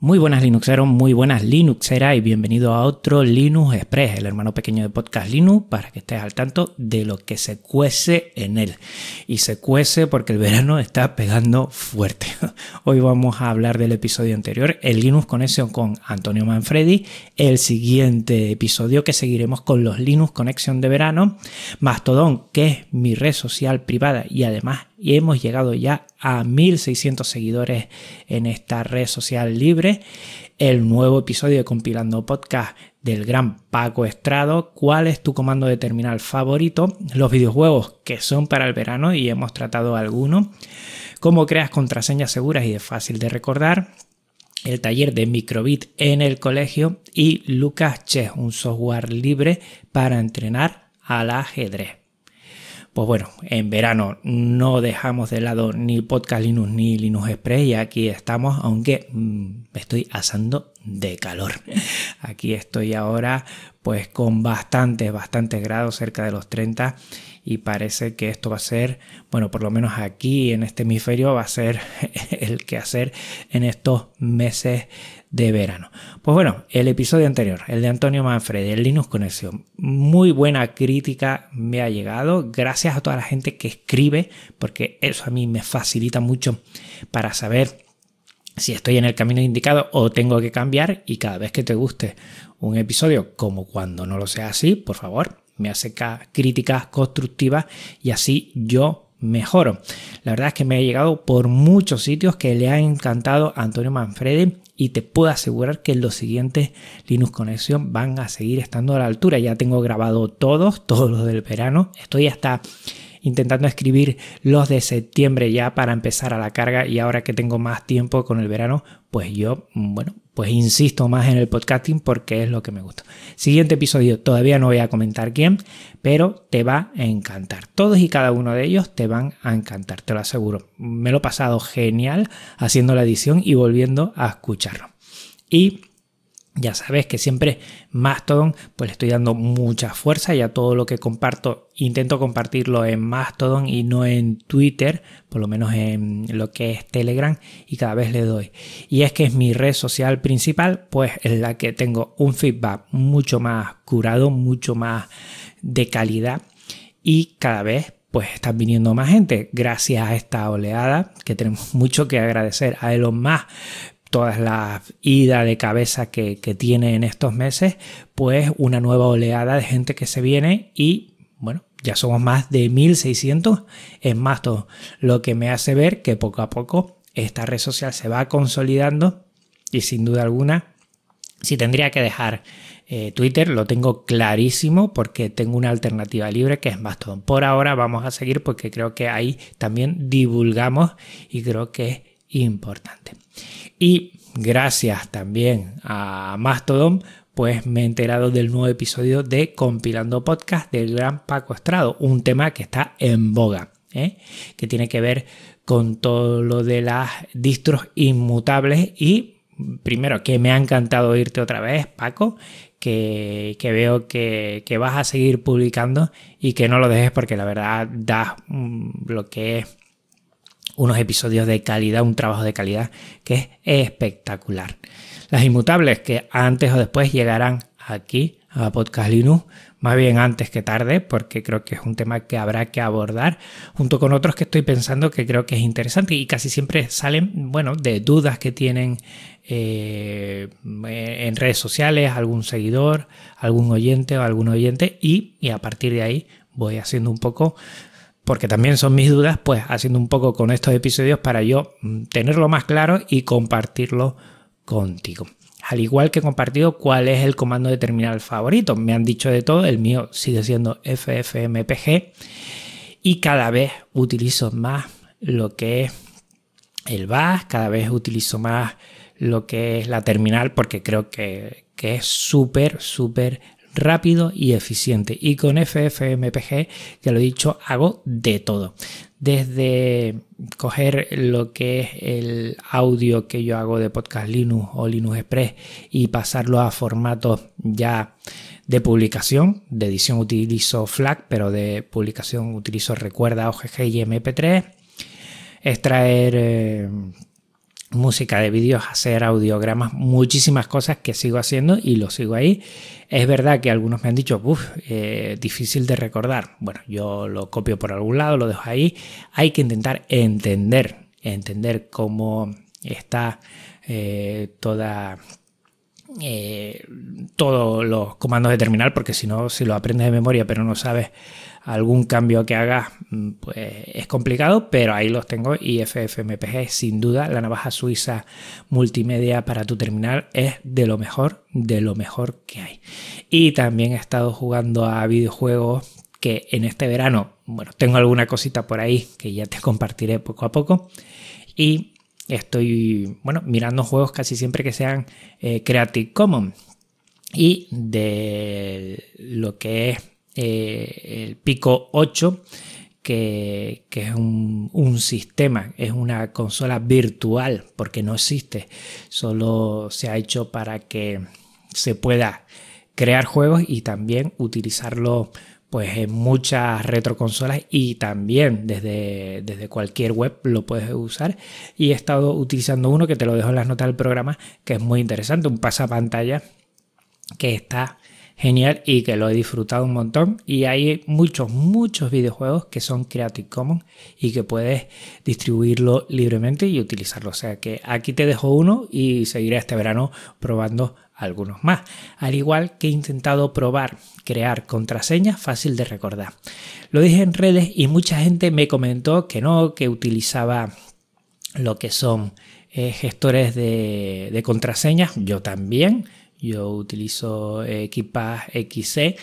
Muy buenas Linuxeros, muy buenas Linuxeras y bienvenido a otro Linux Express, el hermano pequeño de Podcast Linux, para que estés al tanto de lo que se cuece en él. Y se cuece porque el verano está pegando fuerte. Hoy vamos a hablar del episodio anterior, el Linux Connection con Antonio Manfredi, el siguiente episodio que seguiremos con los Linux Connection de verano, Mastodon, que es mi red social privada y además hemos llegado ya a 1600 seguidores en esta red social libre. El nuevo episodio de Compilando Podcast del gran Paco Estrado. ¿Cuál es tu comando de terminal favorito? Los videojuegos que son para el verano y hemos tratado algunos. Cómo creas contraseñas seguras y de fácil de recordar el taller de microbit en el colegio y Lucas Chess, un software libre para entrenar al ajedrez. Pues bueno, en verano no dejamos de lado ni Podcast Linux ni Linux Express y aquí estamos, aunque mm, me estoy asando de calor. Aquí estoy ahora pues con bastantes, bastantes grados, cerca de los 30 y parece que esto va a ser, bueno, por lo menos aquí en este hemisferio va a ser el que hacer en estos meses de verano. Pues bueno, el episodio anterior, el de Antonio Manfredi, el Linux Conexión, muy buena crítica me ha llegado. Gracias a toda la gente que escribe, porque eso a mí me facilita mucho para saber si estoy en el camino indicado o tengo que cambiar y cada vez que te guste un episodio como cuando no lo sea así, por favor, me hace críticas constructivas y así yo mejoro. La verdad es que me ha llegado por muchos sitios que le ha encantado a Antonio Manfredi y te puedo asegurar que los siguientes Linux Conexión van a seguir estando a la altura. Ya tengo grabado todos, todos los del verano. Estoy hasta intentando escribir los de septiembre ya para empezar a la carga y ahora que tengo más tiempo con el verano, pues yo, bueno, pues insisto más en el podcasting porque es lo que me gusta. Siguiente episodio, todavía no voy a comentar quién, pero te va a encantar. Todos y cada uno de ellos te van a encantar, te lo aseguro. Me lo he pasado genial haciendo la edición y volviendo a escucharlo. Y ya sabes que siempre Mastodon, pues le estoy dando mucha fuerza y a todo lo que comparto, intento compartirlo en Mastodon y no en Twitter, por lo menos en lo que es Telegram y cada vez le doy. Y es que es mi red social principal, pues es la que tengo un feedback mucho más curado, mucho más de calidad y cada vez pues están viniendo más gente gracias a esta oleada que tenemos mucho que agradecer a Elon Musk todas las ida de cabeza que, tiene en estos meses, pues una nueva oleada de gente que se viene y bueno, ya somos más de 1600 en más todo, lo que me hace ver que poco a poco esta red social se va consolidando y sin duda alguna, si tendría que dejar eh, Twitter, lo tengo clarísimo porque tengo una alternativa libre que es Mastodon. Por ahora vamos a seguir porque creo que ahí también divulgamos y creo que es importante. Y gracias también a Mastodon, pues me he enterado del nuevo episodio de Compilando Podcast del gran Paco Estrado, un tema que está en boga, ¿eh? que tiene que ver con todo lo de las distros inmutables y primero que me ha encantado oírte otra vez, Paco, que, veo que, que, vas a seguir publicando y que no lo dejes porque la verdad da lo que es unos episodios de calidad, un trabajo de calidad que es espectacular. Las inmutables que antes o después llegarán aquí a Podcast Linux, más bien antes que tarde, porque creo que es un tema que habrá que abordar, junto con otros que estoy pensando que creo que es interesante y casi siempre salen, bueno, de dudas que tienen eh, en redes sociales, algún seguidor, algún oyente o algún oyente, y, y a partir de ahí voy haciendo un poco porque también son mis dudas, pues haciendo un poco con estos episodios para yo mm, tenerlo más claro y compartirlo contigo. Al igual que he compartido cuál es el comando de terminal favorito. Me han dicho de todo, el mío sigue siendo FFmpg y cada vez utilizo más lo que es el bash, cada vez utilizo más lo que es la terminal porque creo que, que es súper, súper rápido y eficiente. Y con FFmpg, ya lo he dicho, hago de todo. Desde coger lo que es el audio que yo hago de Podcast Linux o Linux Express y pasarlo a formatos ya de publicación. De edición utilizo FLAC, pero de publicación utilizo Recuerda, OGG y MP3. Extraer... Eh, música de vídeos, hacer audiogramas, muchísimas cosas que sigo haciendo y lo sigo ahí. Es verdad que algunos me han dicho, uff, eh, difícil de recordar. Bueno, yo lo copio por algún lado, lo dejo ahí. Hay que intentar entender, entender cómo está eh, toda eh, todos los comandos de terminal, porque si no, si lo aprendes de memoria pero no sabes algún cambio que hagas, mm, pues es complicado, pero ahí los tengo y FFmpeg sin duda la navaja suiza multimedia para tu terminal es de lo mejor, de lo mejor que hay. Y también he estado jugando a videojuegos que en este verano, bueno, tengo alguna cosita por ahí que ya te compartiré poco a poco y estoy, bueno, mirando juegos casi siempre que sean eh, Creative Commons. Y de lo que es eh, el Pico 8, que, es un, sistema, es una consola virtual, porque no existe, solo se ha hecho para que se pueda crear juegos y también utilizarlo pues en muchas retroconsolas y también desde, desde cualquier web lo puedes usar y he estado utilizando uno que te lo dejo en las notas del programa que es muy interesante, un pasapantalla que está genial y que lo he disfrutado un montón. Y hay muchos, muchos videojuegos que son Creative Commons y que puedes distribuirlo libremente y utilizarlo. O sea que aquí te dejo uno y seguiré este verano probando algunos más. Al igual que he intentado probar crear contraseñas fácil de recordar. Lo dije en redes y mucha gente me comentó que no, que utilizaba lo que son eh, gestores de, contraseñas. Yo también yo utilizo Equipas XC,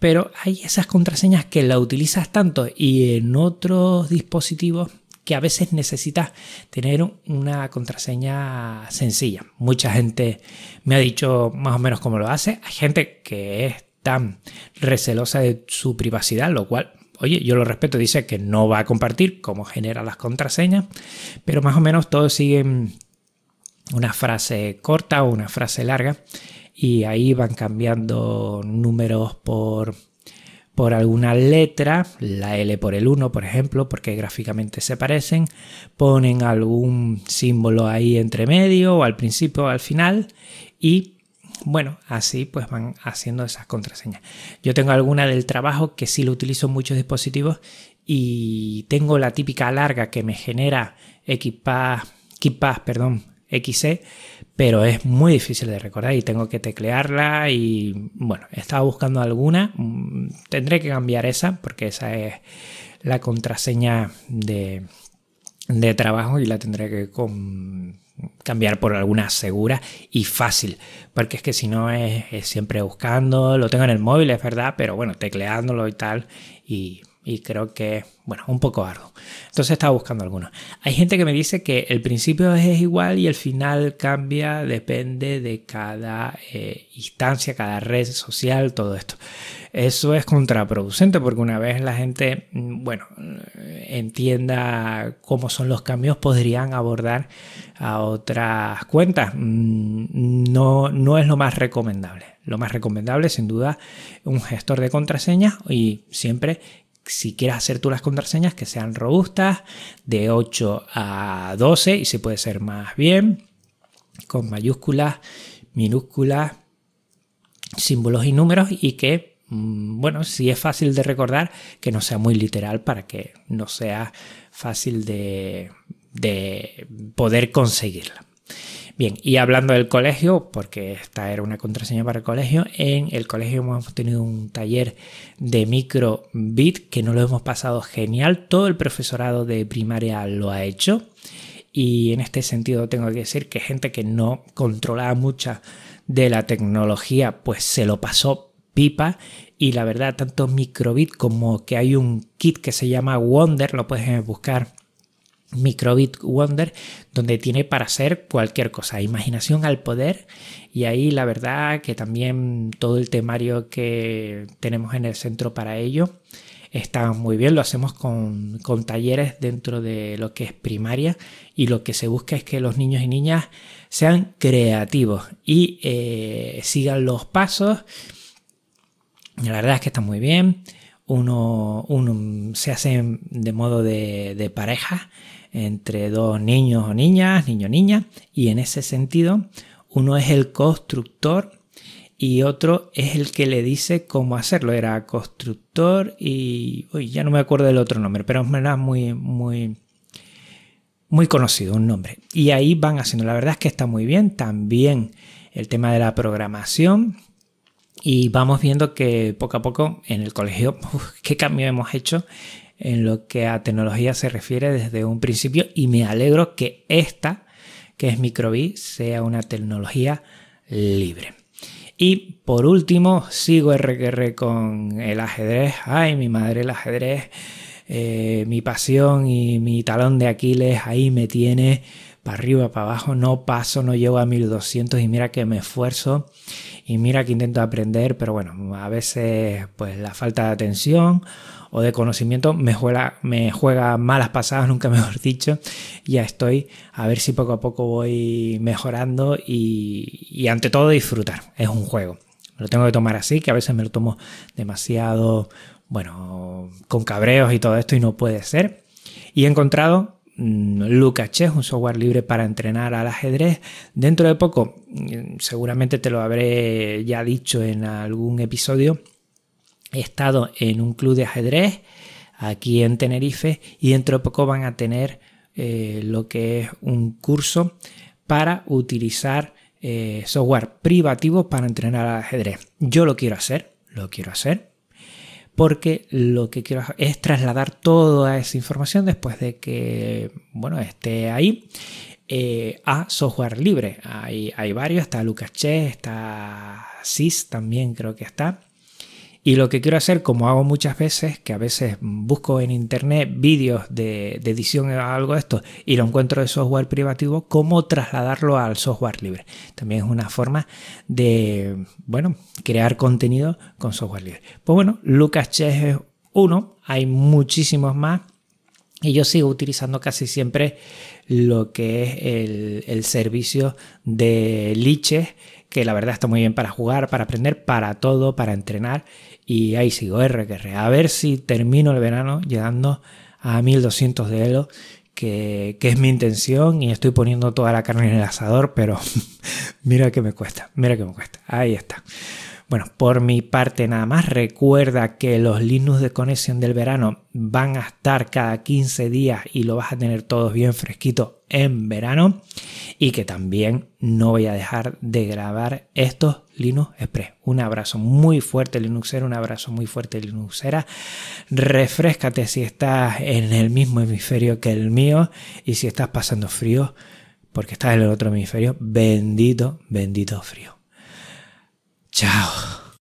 pero hay esas contraseñas que la utilizas tanto y en otros dispositivos que a veces necesitas tener una contraseña sencilla. Mucha gente me ha dicho más o menos cómo lo hace. Hay gente que es tan recelosa de su privacidad, lo cual, oye, yo lo respeto, dice que no va a compartir cómo genera las contraseñas, pero más o menos todos siguen una frase corta o una frase larga y ahí van cambiando números por, por alguna letra, la L por el 1 por ejemplo, porque gráficamente se parecen, ponen algún símbolo ahí entre medio o al principio o al final y bueno, así pues van haciendo esas contraseñas. Yo tengo alguna del trabajo que sí lo utilizo en muchos dispositivos y tengo la típica larga que me genera equipas, perdón, XC, pero es muy difícil de recordar y tengo que teclearla y bueno, estaba buscando alguna, mm, tendré que cambiar esa porque esa es la contraseña de, de trabajo y la tendré que cambiar por alguna segura y fácil, porque es que si no es, es, siempre buscando, lo tengo en el móvil, es verdad, pero bueno, tecleándolo y tal, y y creo que, bueno, un poco arduo. Entonces estaba buscando algunos. Hay gente que me dice que el principio es igual y el final cambia, depende de cada eh, instancia, cada red social, todo esto. Eso es contraproducente porque una vez la gente, mm, bueno, entienda cómo son los cambios, podrían abordar a otras cuentas. Mm, no, no es lo más recomendable. Lo más recomendable, sin duda, un gestor de contraseñas y siempre si quieres hacer tú las contraseñas que sean robustas, de 8 a 12 y si puede ser más bien, con mayúsculas, minúsculas, símbolos y números y que, mm, bueno, si es fácil de recordar, que no sea muy literal para que no sea fácil de, de poder conseguirla. Bien, y hablando del colegio, porque esta era una contraseña para el colegio, en el colegio hemos tenido un taller de microbit que no lo hemos pasado genial. Todo el profesorado de primaria lo ha hecho. Y en este sentido tengo que decir que gente que no controlaba mucha de la tecnología, pues se lo pasó pipa. Y la verdad, tanto microbit como que hay un kit que se llama Wonder, lo puedes buscar Microbit Wonder, donde tiene para hacer cualquier cosa, imaginación al poder. Y ahí la verdad que también todo el temario que tenemos en el centro para ello está muy bien. Lo hacemos con, talleres dentro de lo que es primaria y lo que se busca es que los niños y niñas sean creativos y eh, sigan los pasos. La verdad es que está muy bien. Uno, uno se hace de modo de, de pareja entre dos niños o niñas, niño niña, y en ese sentido uno es el constructor y otro es el que le dice cómo hacerlo. Era constructor y uy, ya no me acuerdo del otro nombre, pero es muy muy muy conocido un nombre. Y ahí van haciendo. La verdad es que está muy bien. También el tema de la programación. Y vamos viendo que poco a poco en el colegio, qué cambio hemos hecho en lo que a tecnología se refiere desde un principio. Y me alegro que esta, que es Microbi, sea una tecnología libre. Y por último, sigo RQR con el ajedrez. Ay, mi madre, el ajedrez. Eh, mi pasión y mi talón de Aquiles ahí me tiene para arriba, para abajo, no paso, no llego a 1200 y mira que me esfuerzo y mira que intento aprender, pero bueno, a veces pues la falta de atención o de conocimiento me juega, me juega malas pasadas, nunca mejor dicho. Ya estoy a ver si poco a poco voy mejorando y, ante todo disfrutar. Es un juego. Lo tengo que tomar así, que a veces me lo tomo demasiado, bueno, con cabreos y todo esto y no puede ser. Y he encontrado Mm, Lucas Chess, un software libre para entrenar al ajedrez. Dentro de poco, mm, seguramente te lo habré ya dicho en algún episodio, he estado en un club de ajedrez aquí en Tenerife y dentro de poco van a tener eh, lo que es un curso para utilizar eh, software privativo para entrenar al ajedrez. Yo lo quiero hacer, lo quiero hacer porque lo que quiero es trasladar toda esa información después de que bueno, esté ahí eh, a software libre. Hay, hay varios, está Lucas Che, está SIS también creo que está. Y lo que quiero hacer, como hago muchas veces, que a veces busco en internet vídeos de, edición o algo de esto y lo encuentro de software privativo, cómo trasladarlo al software libre. También es una forma de, bueno, crear contenido con software libre. Pues bueno, Lucas Chess es uno, hay muchísimos más. Y yo sigo utilizando casi siempre lo que es el, el servicio de Liches, que la verdad está muy bien para jugar, para aprender, para todo, para entrenar y ahí sigo, R que A ver si termino el verano llegando a 1200 de Elo, que, que, es mi intención y estoy poniendo toda la carne en el asador, pero mira que me cuesta, mira que me cuesta. Ahí está. Bueno, por mi parte nada más, recuerda que los Linux de conexión del verano van a estar cada 15 días y lo vas a tener todos bien fresquito en verano y que también no voy a dejar de grabar estos Linux Express. Un abrazo muy fuerte Linuxero, un abrazo muy fuerte Linuxera. Refrescate si estás en el mismo hemisferio que el mío y si estás pasando frío porque estás en el otro hemisferio, bendito, bendito frío. Chao.